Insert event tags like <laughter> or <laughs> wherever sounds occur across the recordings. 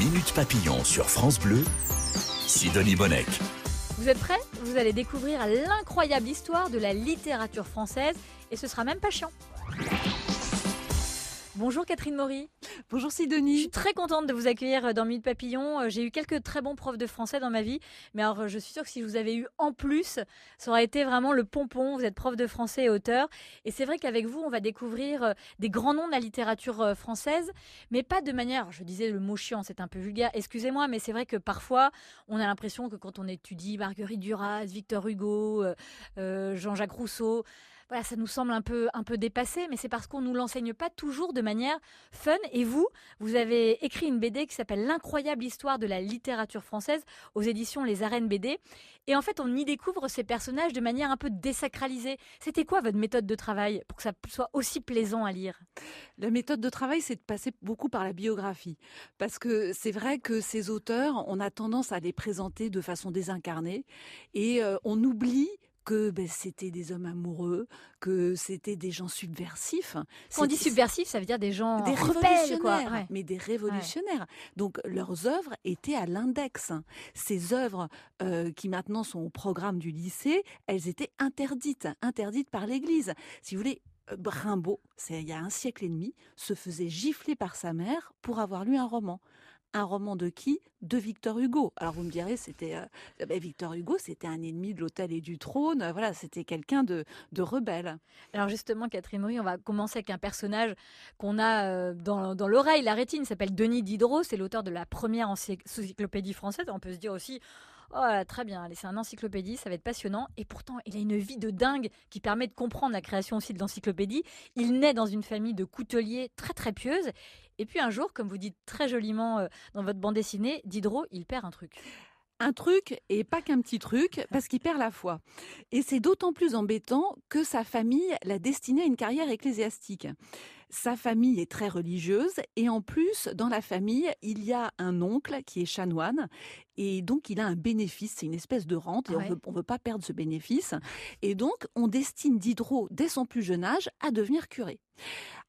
Minute Papillon sur France Bleu, Sidonie Bonnec. Vous êtes prêts? Vous allez découvrir l'incroyable histoire de la littérature française et ce sera même pas chiant. Bonjour Catherine Maury. Bonjour Je Sidonie. suis très contente de vous accueillir dans Minute Papillon. Euh, J'ai eu quelques très bons profs de français dans ma vie, mais alors je suis sûre que si je vous avais eu en plus, ça aurait été vraiment le pompon. Vous êtes prof de français et auteur, et c'est vrai qu'avec vous, on va découvrir euh, des grands noms de la littérature euh, française, mais pas de manière. Je disais le mot chiant, c'est un peu vulgaire. Excusez-moi, mais c'est vrai que parfois, on a l'impression que quand on étudie Marguerite Duras, Victor Hugo, euh, euh, Jean-Jacques Rousseau, voilà, ça nous semble un peu, un peu dépassé, mais c'est parce qu'on ne nous l'enseigne pas toujours de manière fun. Et vous, vous avez écrit une BD qui s'appelle L'incroyable histoire de la littérature française aux éditions Les Arènes BD. Et en fait, on y découvre ces personnages de manière un peu désacralisée. C'était quoi votre méthode de travail pour que ça soit aussi plaisant à lire? La méthode de travail, c'est de passer beaucoup par la biographie. Parce que c'est vrai que ces auteurs, on a tendance à les présenter de façon désincarnée et euh, on oublie que ben, c'était des hommes amoureux, que c'était des gens subversifs. Quand on dit subversif, ça veut dire des gens des rebelles, révolutionnaires, quoi. Ouais. mais des révolutionnaires. Donc leurs œuvres étaient à l'index. Ces œuvres euh, qui maintenant sont au programme du lycée, elles étaient interdites, interdites par l'Église. Si vous voulez, euh, Rimbaud, c'est il y a un siècle et demi, se faisait gifler par sa mère pour avoir lu un roman. Un roman de qui? De Victor Hugo. Alors vous me direz, c'était euh, ben, Victor Hugo, c'était un ennemi de l'autel et du trône. euh, Voilà, c'était quelqu'un de, rebelle. Alors justement, Catherine Maury, on va commencer avec un personnage qu'on a euh, dans, dans l'oreille, la rétine, il s'appelle Denis Diderot, c'est l'auteur de la première encyc- encyclopédie française. On peut se dire aussi, oh très bien, c'est un encyclopédie, ça va être passionnant. Et pourtant, il a une vie de dingue qui permet de comprendre la création aussi de l'encyclopédie. Il naît dans une famille de couteliers très très pieuse. Et puis un jour, comme vous dites très joliment euh, dans votre bande dessinée, Diderot, il perd un truc. Un truc et pas qu'un petit truc parce qu'il perd la foi. Et c'est d'autant plus embêtant que sa famille l'a destiné à une carrière ecclésiastique. Sa famille est très religieuse et en plus, dans la famille, il y a un oncle qui est chanoine et donc il a un bénéfice, c'est une espèce de rente et Ouais. on veut, on veut pas perdre ce bénéfice. Et donc, on destine Diderot dès son plus jeune âge à devenir curé.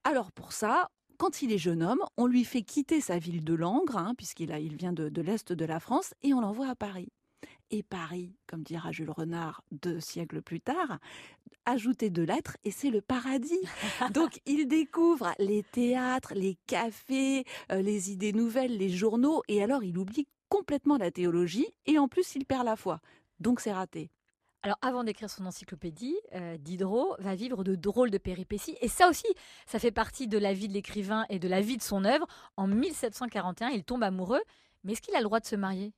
Alors pour ça, quand il est jeune homme, on lui fait quitter sa ville de Langres, hein, puisqu'il il vient de, de l'Est de la France, et on l'envoie à Paris. Et Paris, comme dira Jules Renard deux siècles plus tard, ajouter de lettres et c'est le paradis. <laughs> Donc il découvre les théâtres, les cafés, euh, les idées nouvelles, les journaux, et alors il oublie complètement la théologie, et en plus il perd la foi. Donc c'est raté. Alors, avant d'écrire son encyclopédie, euh, Diderot va vivre de drôles de péripéties. Et ça aussi, ça fait partie de la vie de l'écrivain et de la vie de son œuvre. En 1741, il tombe amoureux. Mais est-ce qu'il a le droit de se marier?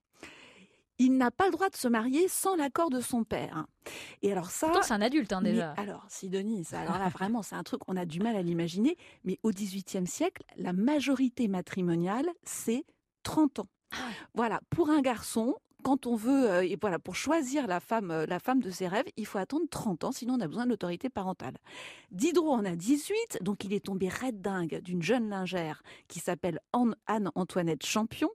Il n'a pas le droit de se marier sans l'accord de son père. Et alors ça, c'est un adulte, hein, Mais déjà. alors, Sidonie, ça, alors là, vraiment, c'est un truc, on a du mal à l'imaginer. Mais au XVIIIe siècle, la majorité matrimoniale, c'est 30 ans. Ah Voilà, pour un garçon, quand on veut, euh, et voilà, pour choisir la femme, euh, la femme de ses rêves, il faut attendre 30 ans, sinon on a besoin de l'autorité parentale. Diderot en a 18, donc il est tombé raide dingue d'une jeune lingère qui s'appelle Anne- Anne-Antoinette Champion.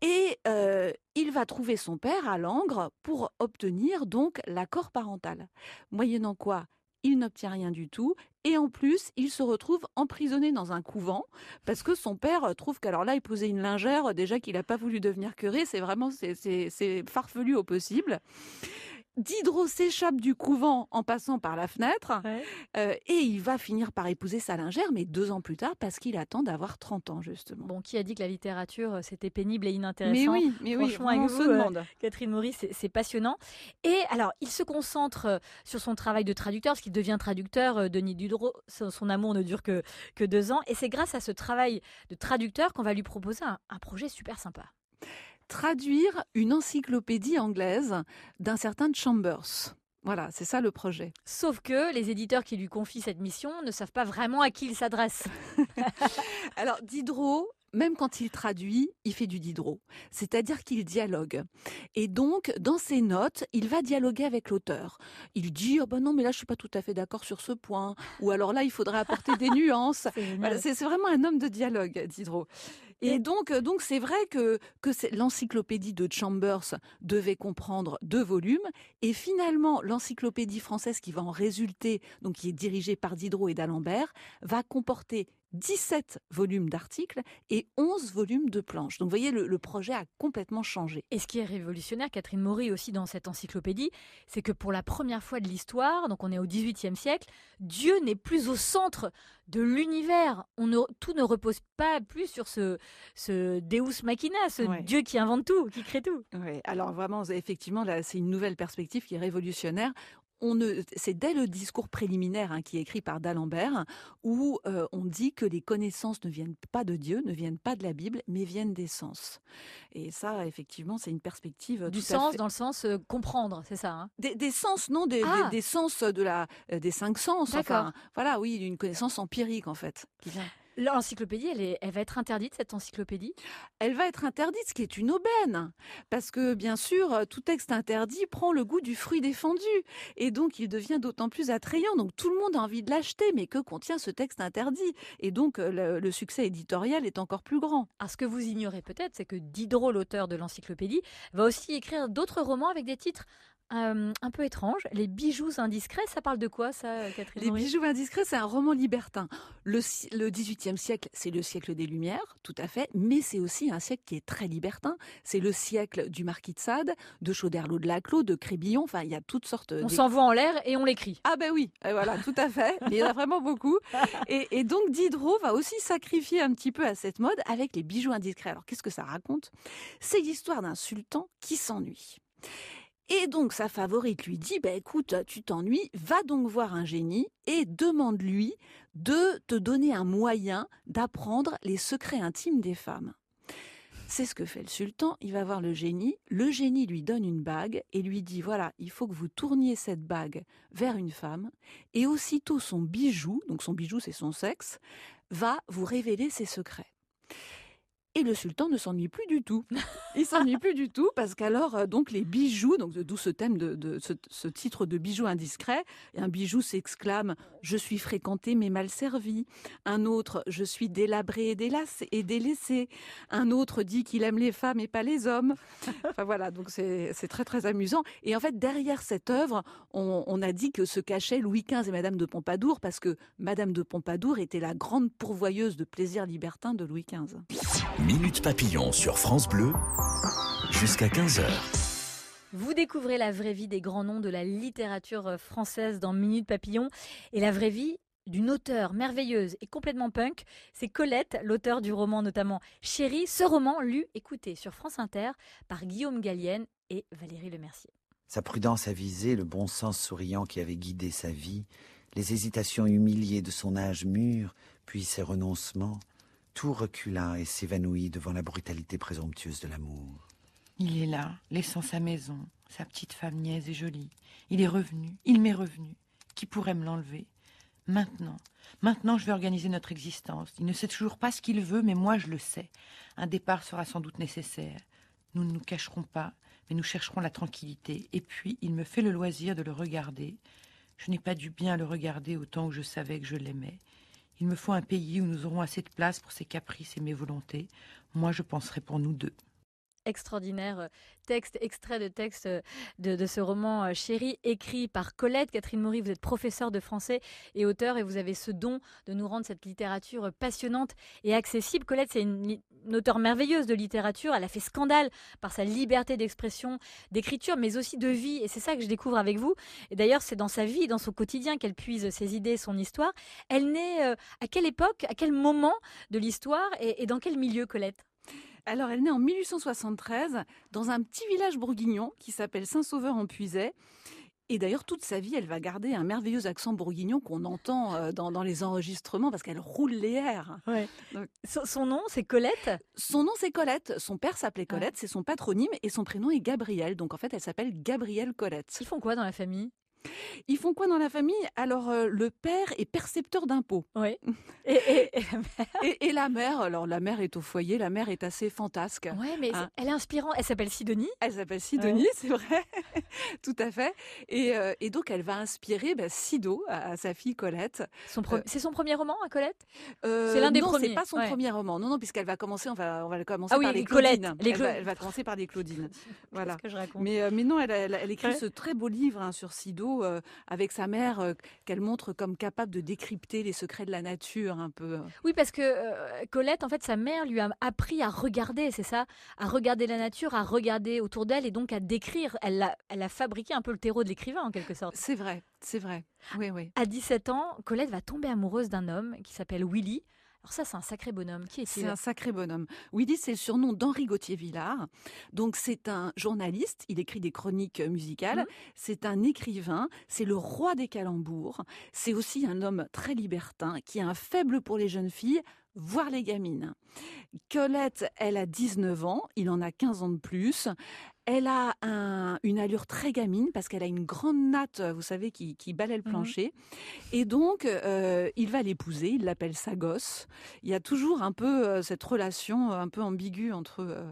Et euh, il va trouver son père à Langres pour obtenir donc l'accord parental. Moyennant quoi, il n'obtient rien du tout. Et en plus, il se retrouve emprisonné dans un couvent parce que son père trouve qu'alors là, il posait une lingère, déjà qu'il n'a pas voulu devenir curé. C'est vraiment, c'est farfelu au possible. Diderot s'échappe du couvent en passant par la fenêtre Ouais. euh, et il va finir par épouser sa lingère, mais deux ans plus tard parce qu'il attend d'avoir 30 ans justement. Bon, qui a dit que la littérature, euh, c'était pénible et mais inintéressant oui, mais oui, Franchement, avec on vous, se euh, demande. Catherine Maurice, c'est- passionnant. Et alors, il se concentre sur son travail de traducteur, parce qu'il devient traducteur. Denis Diderot, son, son amour ne dure que, que deux ans. Et c'est grâce à ce travail de traducteur qu'on va lui proposer un, un projet super sympa. Traduire une encyclopédie anglaise d'un certain Chambers. Voilà, c'est ça le projet. Sauf que les éditeurs qui lui confient cette mission ne savent pas vraiment à qui il s'adresse. <laughs> Alors Diderot, même quand il traduit, il fait du Diderot, c'est-à-dire qu'il dialogue. Et donc, dans ses notes, il va dialoguer avec l'auteur. Il dit oh ben non, mais là je suis pas tout à fait d'accord sur ce point, ou alors là il faudrait apporter des <laughs> nuances. Voilà, c'est vraiment un homme de dialogue, Diderot. Et donc, euh, donc c'est vrai que, que l'encyclopédie de Chambers devait comprendre deux volumes, et finalement l'encyclopédie française qui va en résulter, donc qui est dirigée par Diderot et d'Alembert, va comporter 17 volumes d'articles et 11 volumes de planches. Donc vous voyez, le, le projet a complètement changé. Et ce qui est révolutionnaire, Catherine Maury aussi dans cette encyclopédie, c'est que pour la première fois de l'histoire, donc on est au XVIIIe siècle, Dieu n'est plus au centre de l'univers. On ne- tout ne repose pas plus sur ce, ce Deus machina, ce Ouais. Dieu qui invente tout, qui crée tout. Oui, alors vraiment, effectivement, là, c'est une nouvelle perspective qui est révolutionnaire. On ne, c'est dès le discours préliminaire hein, qui est écrit par d'Alembert où euh, on dit que les connaissances ne viennent pas de Dieu, ne viennent pas de la Bible, mais viennent des sens. Et ça, effectivement, c'est une perspective Du tout à sens fait- dans le sens euh, comprendre, c'est ça. hein? Des, des sens, non, des, Ah. des- des sens de la, euh, des cinq sens. D'accord. Enfin, voilà, oui, une connaissance empirique en fait. qui vient. L'encyclopédie, elle, est- elle va être interdite, cette encyclopédie? Elle va être interdite, ce qui est une aubaine, parce que bien sûr, euh, tout texte interdit prend le goût du fruit défendu, et donc il devient d'autant plus attrayant. Donc tout le monde a envie de l'acheter, mais que contient ce texte interdit? Et donc euh, le, le succès éditorial est encore plus grand. Alors, ce que vous ignorez peut-être, c'est que Diderot, l'auteur de l'encyclopédie, va aussi écrire d'autres romans avec des titres euh, un peu étranges. Les bijoux indiscrets, ça parle de quoi, ça, Catherine Les bijoux indiscrets, c'est un roman libertin. Le, le 18e siècle, c'est le siècle des Lumières, tout à fait, mais c'est aussi un siècle qui est très libertin. C'est le siècle du Marquis de Sade, de Chauderlot de Laclos, de Crébillon, enfin il y a toutes sortes On s'envoie en l'air et on l'écrit. Ah ben oui, et voilà, tout à fait. Il y en a vraiment beaucoup. <laughs> Et, et donc Diderot va aussi sacrifier un petit peu à cette mode avec les bijoux indiscrets. Alors qu'est-ce que ça raconte? C'est l'histoire d'un sultan qui s'ennuie. Et donc sa favorite lui dit, bah, écoute, tu t'ennuies, va donc voir un génie et demande-lui de te donner un moyen d'apprendre les secrets intimes des femmes. C'est ce que fait le sultan, il va voir le génie, le génie lui donne une bague et lui dit, voilà, il faut que vous tourniez cette bague vers une femme, et aussitôt son bijou, donc son bijou c'est son sexe, va vous révéler ses secrets. Et le sultan ne s'ennuie plus du tout. <laughs> Il s'ennuie plus du tout parce qu'alors euh, donc les bijoux, donc d'où ce thème de, de ce, ce titre de bijou indiscret. Et un bijou s'exclame je suis fréquenté mais mal servi. Un autre je suis délabré et délassé et délaissé. Un autre dit qu'il aime les femmes et pas les hommes. Enfin voilà donc c'est c'est très très amusant. Et en fait derrière cette œuvre on, on a dit que se cachaient Louis XV et Madame de Pompadour parce que Madame de Pompadour était la grande pourvoyeuse de plaisirs libertins de Louis XV. Minute Papillon sur France Bleu, jusqu'à 15h. Vous découvrez la vraie vie des grands noms de la littérature euh, française dans Minute Papillon et la vraie vie d'une auteure merveilleuse et complètement punk. C'est Colette, l'auteur du roman notamment Chérie. Ce roman lu, écouté sur France Inter par Guillaume Gallienne et Valérie Lemercier. Sa prudence avisée, le bon sens souriant qui avait guidé sa vie, les hésitations humiliées de son âge mûr, puis ses renoncements, tout recula et s'évanouit devant la brutalité présomptueuse de l'amour. Il est là, laissant sa maison, sa petite femme niaise et jolie. Il est revenu, il m'est revenu. Qui pourrait me l'enlever? Maintenant, maintenant je vais organiser notre existence. Il ne sait toujours pas ce qu'il veut, mais moi je le sais. Un départ sera sans doute nécessaire. Nous ne nous cacherons pas, mais nous chercherons la tranquillité. Et puis, il me fait le loisir de le regarder. Je n'ai pas dû bien le regarder autant que je savais que je l'aimais. Il me faut un pays où nous aurons assez de place pour ses caprices et mes volontés. Moi, je penserai pour nous deux. Extraordinaire euh, texte, extrait de texte euh, de, de ce roman euh, Chérie, écrit par Colette. Catherine Maury, vous êtes professeure de français et auteur et vous avez ce don de nous rendre cette littérature passionnante et accessible. Colette, c'est une, une auteure merveilleuse de littérature. Elle a fait scandale par sa liberté d'expression, d'écriture, mais aussi de vie. Et c'est ça que je découvre avec vous. Et d'ailleurs, c'est dans sa vie, dans son quotidien qu'elle puise ses idées, son histoire. Elle naît à quelle époque, à quel moment de l'histoire et, et dans quel milieu, Colette? Alors, elle naît en 1873 dans un petit village bourguignon qui s'appelle Saint-Sauveur-en-Puisay. Et d'ailleurs, toute sa vie, elle va garder un merveilleux accent bourguignon qu'on entend euh, dans, dans les enregistrements parce qu'elle roule les airs. Donc- Son, son nom, c'est Colette? Son nom, c'est Colette. Son père s'appelait Ah. Colette, c'est son patronyme, et son prénom est Gabriel. Donc en fait, elle s'appelle Gabrielle Colette. Ils font quoi dans la famille? Ils font quoi dans la famille? Alors, euh, le père est percepteur d'impôts. Oui. <laughs> Et, et- et- Et, et la mère, alors la mère est au foyer, la mère est assez fantasque. ouais, mais c'est- elle est inspirante. Elle s'appelle Sidonie. Elle s'appelle Sidonie, <laughs> c'est vrai, tout à fait. Et, euh, et donc, elle va inspirer bah, Sido à, à sa fille Colette. Pre- Euh, C'est son premier roman à Colette? Euh, C'est l'un des non, premiers, c'est pas son ouais. premier roman. Non, non, puisqu'elle va commencer, on va, on va commencer Ah oui, par les Claudines. les elle, va, Clau- elle va commencer par les Claudines. <laughs> Voilà. Qu'est-ce que je raconte? Mais, mais non, elle, écrit Ouais. ce très beau livre hein, sur Sido euh, avec sa mère euh, qu'elle montre comme capable de décrypter les secrets de la nature un peu. Oui, parce que euh, Colette, en fait, sa mère lui a appris à regarder, c'est ça, à regarder la nature, à regarder autour d'elle et donc à décrire. Elle a, elle a fabriqué un peu le terreau de l'écrivain en quelque sorte. C'est vrai, c'est vrai. Oui, oui. À 17 ans, Colette va tomber amoureuse d'un homme qui s'appelle Willy. Alors ça, c'est un sacré bonhomme. Qui C'est est-il un sacré bonhomme. Willy, c'est le surnom d'Henri Gauthier-Villard. Donc, c'est un journaliste. Il écrit des chroniques euh, musicales. Mhm. C'est un écrivain. C'est le roi des calembours. C'est aussi un homme très libertin qui a un faible pour les jeunes filles, voire les gamines. Colette, elle a 19 ans. Il en a 15 ans de plus. Elle a un- une allure très gamine parce qu'elle a une grande natte, vous savez, qui, qui balaie le Mhm. plancher. Et donc, euh, il va l'épouser. Il l'appelle sa gosse il y a toujours un peu euh, cette relation euh, un peu ambiguë entre euh,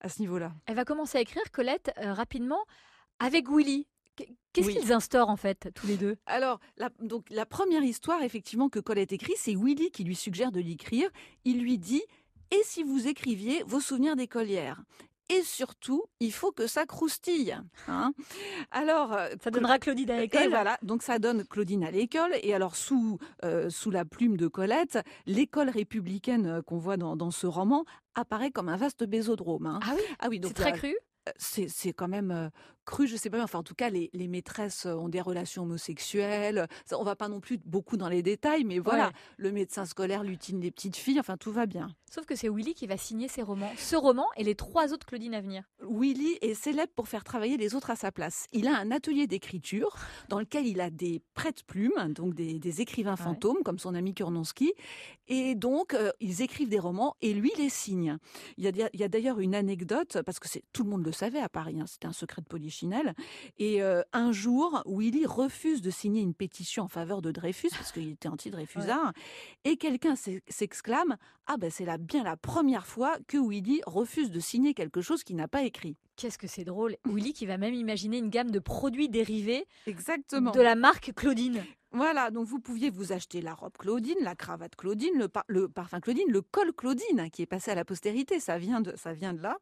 à ce niveau-là. Elle va commencer à écrire, Colette, euh, rapidement, avec Willy. Qu- Qu'est-ce Oui. qu'ils instaurent en fait, tous les deux? Alors, la, donc, la première histoire, effectivement, que Colette écrit, c'est Willy qui lui suggère de l'écrire. Il lui dit Et si vous écriviez vos souvenirs d'écolière? Et surtout, il faut que ça croustille. hein. alors, euh, Ça donnera Claudine à l'école. Et voilà, donc ça donne Claudine à l'école. Et alors, sous, euh, sous la plume de Colette, l'école républicaine euh, qu'on voit dans, dans ce roman apparaît comme un vaste bésodrome. hein. Ah oui, Ah oui, donc c'est très cru. c'est c'est quand même cru, je sais pas, mais enfin en tout cas les, les maîtresses euh, ont des relations homosexuelles. Ça, on va pas non plus beaucoup dans les détails, mais voilà, Ouais. le médecin scolaire lutine les petites filles, enfin tout va bien. Sauf que c'est Willy qui va signer ses romans. Ce roman et les trois autres Claudine à venir. Willy est célèbre pour faire travailler les autres à sa place. Il a un atelier d'écriture dans lequel il a des prêtes-plumes, donc des, des écrivains Ouais. fantômes comme son ami Kurnonski, et donc euh, ils écrivent des romans et lui les signe. Il y a, d'ailleurs une anecdote parce que tout le monde le savait à Paris, hein, c'était un secret de Et euh, un jour, Willy refuse de signer une pétition en faveur de Dreyfus parce qu'il était anti-Dreyfusard, et quelqu'un s'ex- s'exclame ah ben c'est bien la première fois que Willy refuse de signer quelque chose qu'il n'a pas écrit. Qu'est-ce que c'est drôle. Willy qui va même imaginer une gamme de produits dérivés Exactement. de la marque Claudine. Voilà, donc vous pouviez vous acheter la robe Claudine, la cravate Claudine, le, par- le parfum Claudine, le col Claudine hein, qui est passé à la postérité, ça vient de, ça vient de là.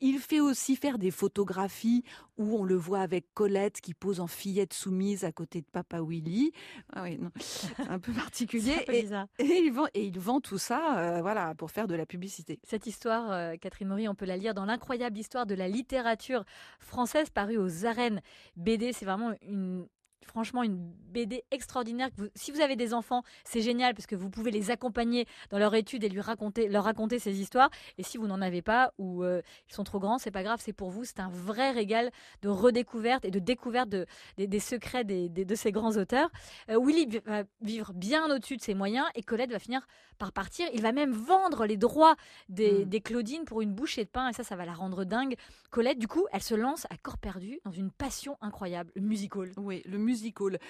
Il fait aussi faire des photographies où on le voit avec Colette qui pose en fillette soumise à côté de Papa Willy. Ah oui, non, <laughs> c'est un peu particulier. un peu Et, bizarre. <laughs> et il vend, et il vend tout ça, euh, voilà, pour faire de la publicité. Cette histoire, euh, Catherine Maury, on peut la lire dans l'incroyable histoire de la littérature française parue aux arènes BD. C'est vraiment une franchement une BD extraordinaire. que vous- si vous avez des enfants, c'est génial parce que vous pouvez les accompagner dans leur étude et lui raconter, leur raconter ces histoires. Et si vous n'en avez pas ou euh, ils sont trop grands, c'est pas grave, c'est pour vous. C'est un vrai régal de redécouverte et de découverte de, des, des secrets des- des- de ces grands auteurs. Euh, Willy va vivre bien au-dessus de ses moyens et Colette va finir par partir. Il va même vendre les droits des, Mm. des Claudines pour une bouchée de pain et ça, ça va la rendre dingue. Colette, du coup, elle se lance à corps perdu dans une passion incroyable, le musical. Oui, le musical music.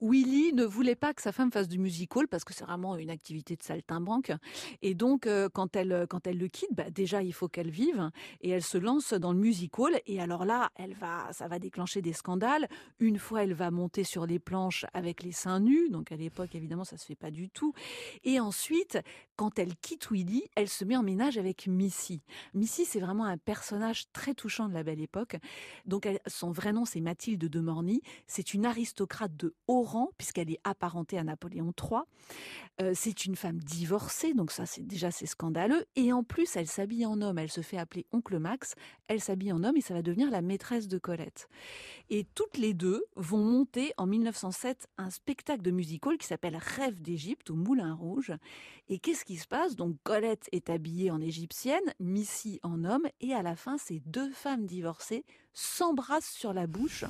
Willy ne voulait pas que sa femme fasse du musical parce que c'est vraiment une activité de saltimbanque. Et donc, euh, quand, elle, quand elle le quitte, bah, déjà, il faut qu'elle vive. Et elle se lance dans le musical. Et alors là, elle va, ça va déclencher des scandales. Une fois, elle va monter sur les planches avec les seins nus. Donc, à l'époque, évidemment, ça se fait pas du tout. Et ensuite, quand elle quitte Willy, elle se met en ménage avec Missy. Missy, c'est vraiment un personnage très touchant de la belle époque. Donc, son vrai nom, c'est Mathilde de Morny. C'est une aristocrate de haut puisqu'elle est apparentée à Napoléon III. Euh, c'est une femme divorcée, donc ça, c'est déjà c'est scandaleux. Et en plus, elle s'habille en homme. Elle se fait appeler Oncle Max. Elle s'habille en homme et ça va devenir la maîtresse de Colette. Et toutes les deux vont monter en 1907 un spectacle de musical qui s'appelle Rêve d'Égypte au Moulin Rouge. Et qu'est-ce qui se passe? Donc Colette est habillée en égyptienne, Missy en homme, et à la fin, ces deux femmes divorcées s'embrassent sur la bouche.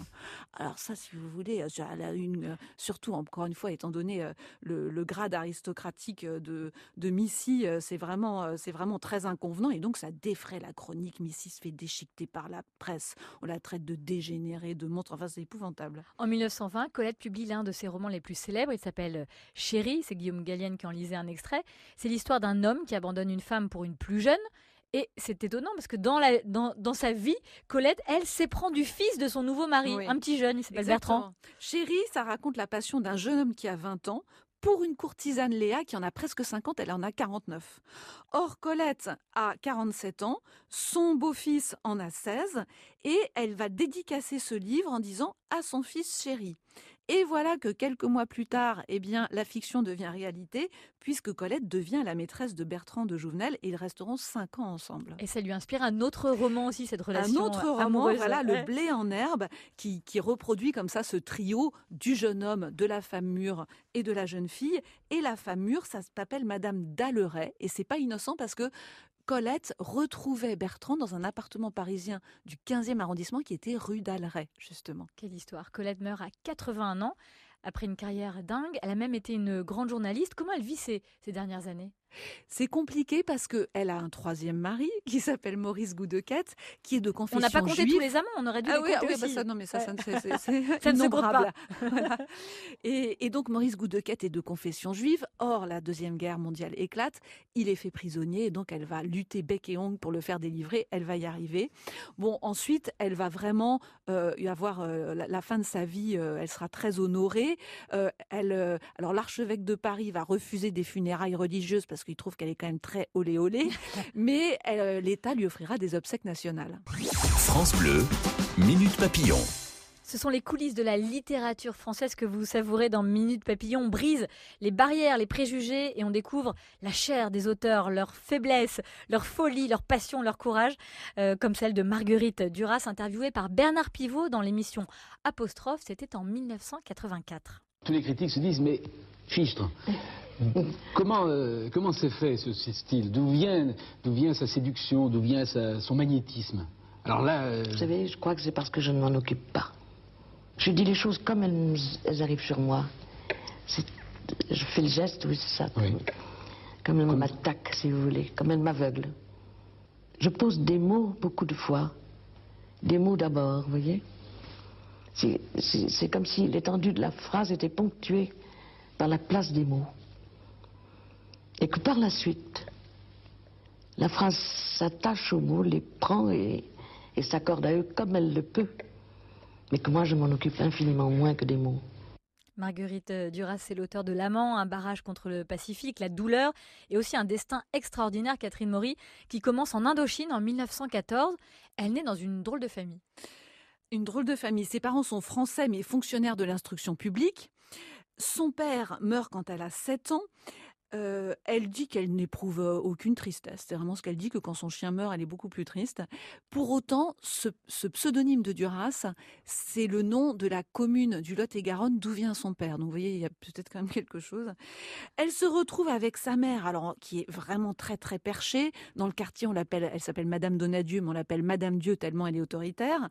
Alors ça, si vous voulez, euh, euh, surtout encore une fois, étant donné euh, le, grade aristocratique de, Missy, c'est vraiment, c'est vraiment très inconvenant, et donc ça défraie la chronique. Missy se fait déchiqueter par la presse, on la traite de dégénérée, de montre, enfin c'est épouvantable. En 1920, Colette publie l'un de ses romans les plus célèbres. Il s'appelle Chérie. C'est Guillaume Gallienne qui en lisait un extrait. C'est l'histoire d'un homme qui abandonne une femme pour une plus jeune. Et c'est étonnant parce que dans, la, dans, dans sa vie, Colette, elle, s'éprend du fils de son nouveau mari, Oui. un petit jeune, il s'appelle Bertrand. Chérie, ça raconte la passion d'un jeune homme qui a 20 ans pour une courtisane Léa qui en a presque 50, elle en a 49. Or, Colette a 47 ans, son beau-fils en a 16, et elle va dédicacer ce livre en disant à son fils chéri. Et voilà que quelques mois plus tard, eh bien, la fiction devient réalité, puisque Colette devient la maîtresse de Bertrand de Jouvenel et ils resteront cinq ans ensemble. Et ça lui inspire un autre roman aussi, cette relation. Un autre roman, voilà, Le blé en herbe, qui, qui reproduit comme ça ce trio du jeune homme, de la femme mûre et de la jeune fille. Et la femme mûre, ça s'appelle Madame Dalleret. Et c'est pas innocent parce que Colette retrouvait Bertrand dans un appartement parisien du 15e arrondissement qui était rue d'Aleret, justement. Quelle histoire. Colette meurt à 81 ans. Après une carrière dingue, elle a même été une grande journaliste. Comment elle vit ces, ces dernières années? C'est compliqué parce qu'elle a un troisième mari <laughs> qui s'appelle Maurice Goudequette, qui est de confession On n'a pas compté tous les amants, on aurait dû ah les compter ah bah ça, non, mais ça, <laughs> ça, ne se compte pas. <laughs> et, et, donc Maurice Goudequette est de confession juive. Or, la Deuxième Guerre mondiale éclate. Il est fait prisonnier et donc elle va lutter bec et ongle pour le faire délivrer. Elle va y arriver. Bon, ensuite, elle va vraiment euh, y avoir euh, la, la, fin de sa vie. Euh, elle sera très honorée. Euh, elle, euh, alors l'archevêque de Paris va refuser des funérailles religieuses parce parce qu'il trouve qu'elle est quand même très olé olé, <laughs> mais euh, l'État lui offrira des obsèques nationales. France Bleu, Minute Papillon. Ce sont les coulisses de la littérature française que vous savourez dans Minute Papillon. On brise les barrières, les préjugés et on découvre la chair des auteurs, leur faiblesse, leur folie, leur passion, leur courage, euh, comme celle de Marguerite Duras, interviewée par Bernard Pivot dans l'émission Apostrophe. C'était en 1984. Tous les critiques se disent, mais fichtre, Comment euh, comment s'est fait ce, ce style? D'où vient d'où vient sa séduction? D'où vient sa, son magnétisme? Alors là, euh... vous savez, je crois que c'est parce que je ne m'en occupe pas. Je dis les choses comme elles, elles arrivent sur moi. Je fais le geste, oui, c'est ça. Oui. Comme elle comme... m'attaque, si vous voulez, comme elle m'aveugle. Je pose des mots beaucoup de fois. Des mots d'abord, vous voyez C'est comme si l'étendue de la phrase était ponctuée par la place des mots et que par la suite, la phrase s'attache aux mots, les prend et, et s'accorde à eux comme elle le peut, mais que moi je m'en occupe infiniment moins que des mots. Marguerite Duras, c'est l'auteur de L'Amant, un barrage contre le Pacifique, La douleur et aussi un destin extraordinaire, Catherine Maury, qui commence en Indochine en 1914. Elle naît dans une drôle de famille. Une drôle de famille. Ses parents sont français mais fonctionnaires de l'instruction publique. Son père meurt quand elle a 7 ans. Euh, elle dit qu'elle n'éprouve aucune tristesse. C'est vraiment ce qu'elle dit, que quand son chien meurt, elle est beaucoup plus triste. Pour autant, ce, ce pseudonyme de Duras, c'est le nom de la commune du Lot-et-Garonne d'où vient son père. Donc vous voyez, il y a peut-être quand même quelque chose. Elle se retrouve avec sa mère, alors qui est vraiment très très perchée. Dans le quartier, on l'appelle, elle s'appelle Madame Donadieu, mais on l'appelle Madame Dieu tellement elle est autoritaire.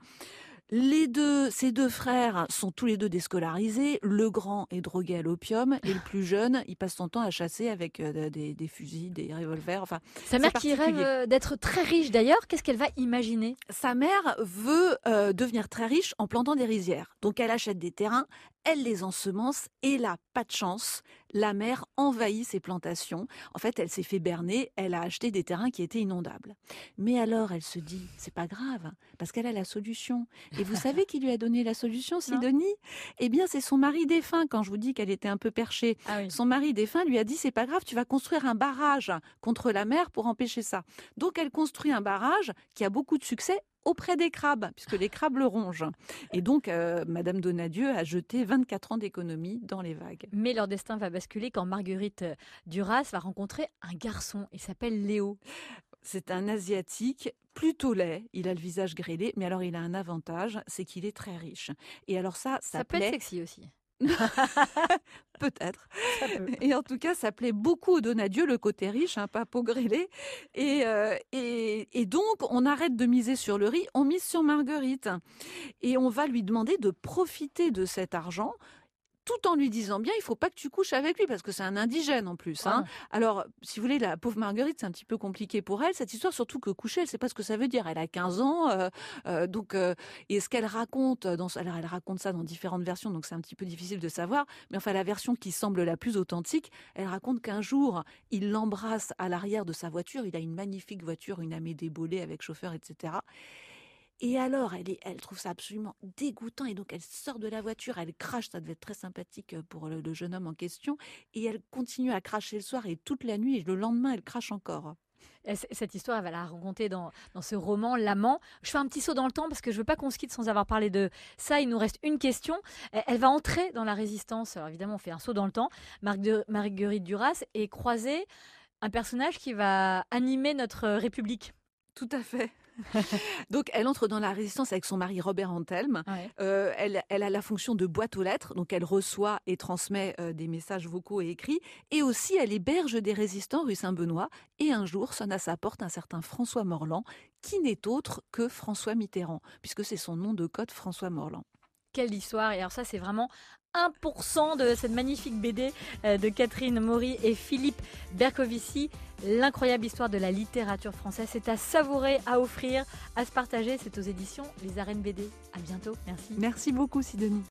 Les deux, ces deux frères sont tous les deux déscolarisés. Le grand est drogué à l'opium et le plus jeune, il passe son temps à chasser avec euh, des, des, fusils, des revolvers. Enfin, sa mère qui rêve d'être très riche d'ailleurs, qu'est-ce qu'elle va imaginer? Sa mère veut euh, devenir très riche en plantant des rizières. Donc elle achète des terrains, elle les ensemence et là, pas de chance, la mer envahit ses plantations. En fait, elle s'est fait berner, elle a acheté des terrains qui étaient inondables. Mais alors, elle se dit, c'est pas grave, parce qu'elle a la solution. Et vous savez qui lui a donné la solution, Sidonie? Eh bien, c'est son mari défunt, quand je vous dis qu'elle était un peu perchée. Ah oui. Son mari défunt lui a dit, c'est pas grave, tu vas construire un barrage contre la mer pour empêcher ça. Donc, elle construit un barrage qui a beaucoup de succès auprès des crabes, puisque les crabes le rongent. Et donc, euh, Madame Donadieu a jeté 24 ans d'économie dans les vagues. Mais leur destin va basculer quand Marguerite Duras va rencontrer un garçon. Il s'appelle Léo. C'est un asiatique plutôt laid, il a le visage grêlé, mais alors il a un avantage, c'est qu'il est très riche. Et alors ça, ça, ça plaît... peut être sexy aussi. <laughs> Peut-être. Et en tout cas, ça plaît beaucoup au Donadieu, le côté riche, un hein, pas. Et, euh, et, et, donc, on arrête de miser sur le riz, on mise sur Marguerite. Et on va lui demander de profiter de cet argent tout en lui disant bien, il faut pas que tu couches avec lui parce que c'est un indigène en plus. Hein. Alors, si vous voulez, la pauvre Marguerite, c'est un petit peu compliqué pour elle cette histoire, surtout que coucher, elle sait pas ce que ça veut dire. Elle a 15 ans, euh, euh, donc euh, et ce qu'elle raconte, dans, alors elle raconte ça dans différentes versions, donc c'est un petit peu difficile de savoir. Mais enfin, la version qui semble la plus authentique, elle raconte qu'un jour, il l'embrasse à l'arrière de sa voiture. Il a une magnifique voiture, une Amédée Bollet avec chauffeur, etc. Et alors, elle, est, elle trouve ça absolument dégoûtant et donc elle sort de la voiture, elle crache, ça devait être très sympathique euh, pour le, le jeune homme en question, et elle continue à cracher le soir et toute la nuit, et le lendemain, elle crache encore. Cette histoire, elle va la raconter dans, dans ce roman, L'amant. Je fais un petit saut dans le temps parce que je veux pas qu'on se quitte sans avoir parlé de ça. Il nous reste une question. Elle, va entrer dans la résistance. Alors évidemment, on fait un saut dans le temps. Margue- Marguerite Duras et croiser un personnage qui va animer notre euh, République. Tout à fait. <laughs> donc, elle entre dans la résistance avec son mari Robert Antelme. Euh, elle, elle a la fonction de boîte aux lettres, donc elle reçoit et transmet euh, des messages vocaux et écrits. Et aussi, elle héberge des résistants rue Saint-Benoît. Et un jour, sonne à sa porte un certain François Morland, qui n'est autre que François Mitterrand, puisque c'est son nom de code François Morland. Quelle histoire Et alors ça, c'est vraiment 1% de cette magnifique BD euh, de Catherine Maury et Philippe Bercovici. L'incroyable histoire de la littérature française. C'est à savourer, à offrir, à se partager. C'est aux éditions Les Arènes BD. À bientôt. Merci. Merci beaucoup, Sidonie.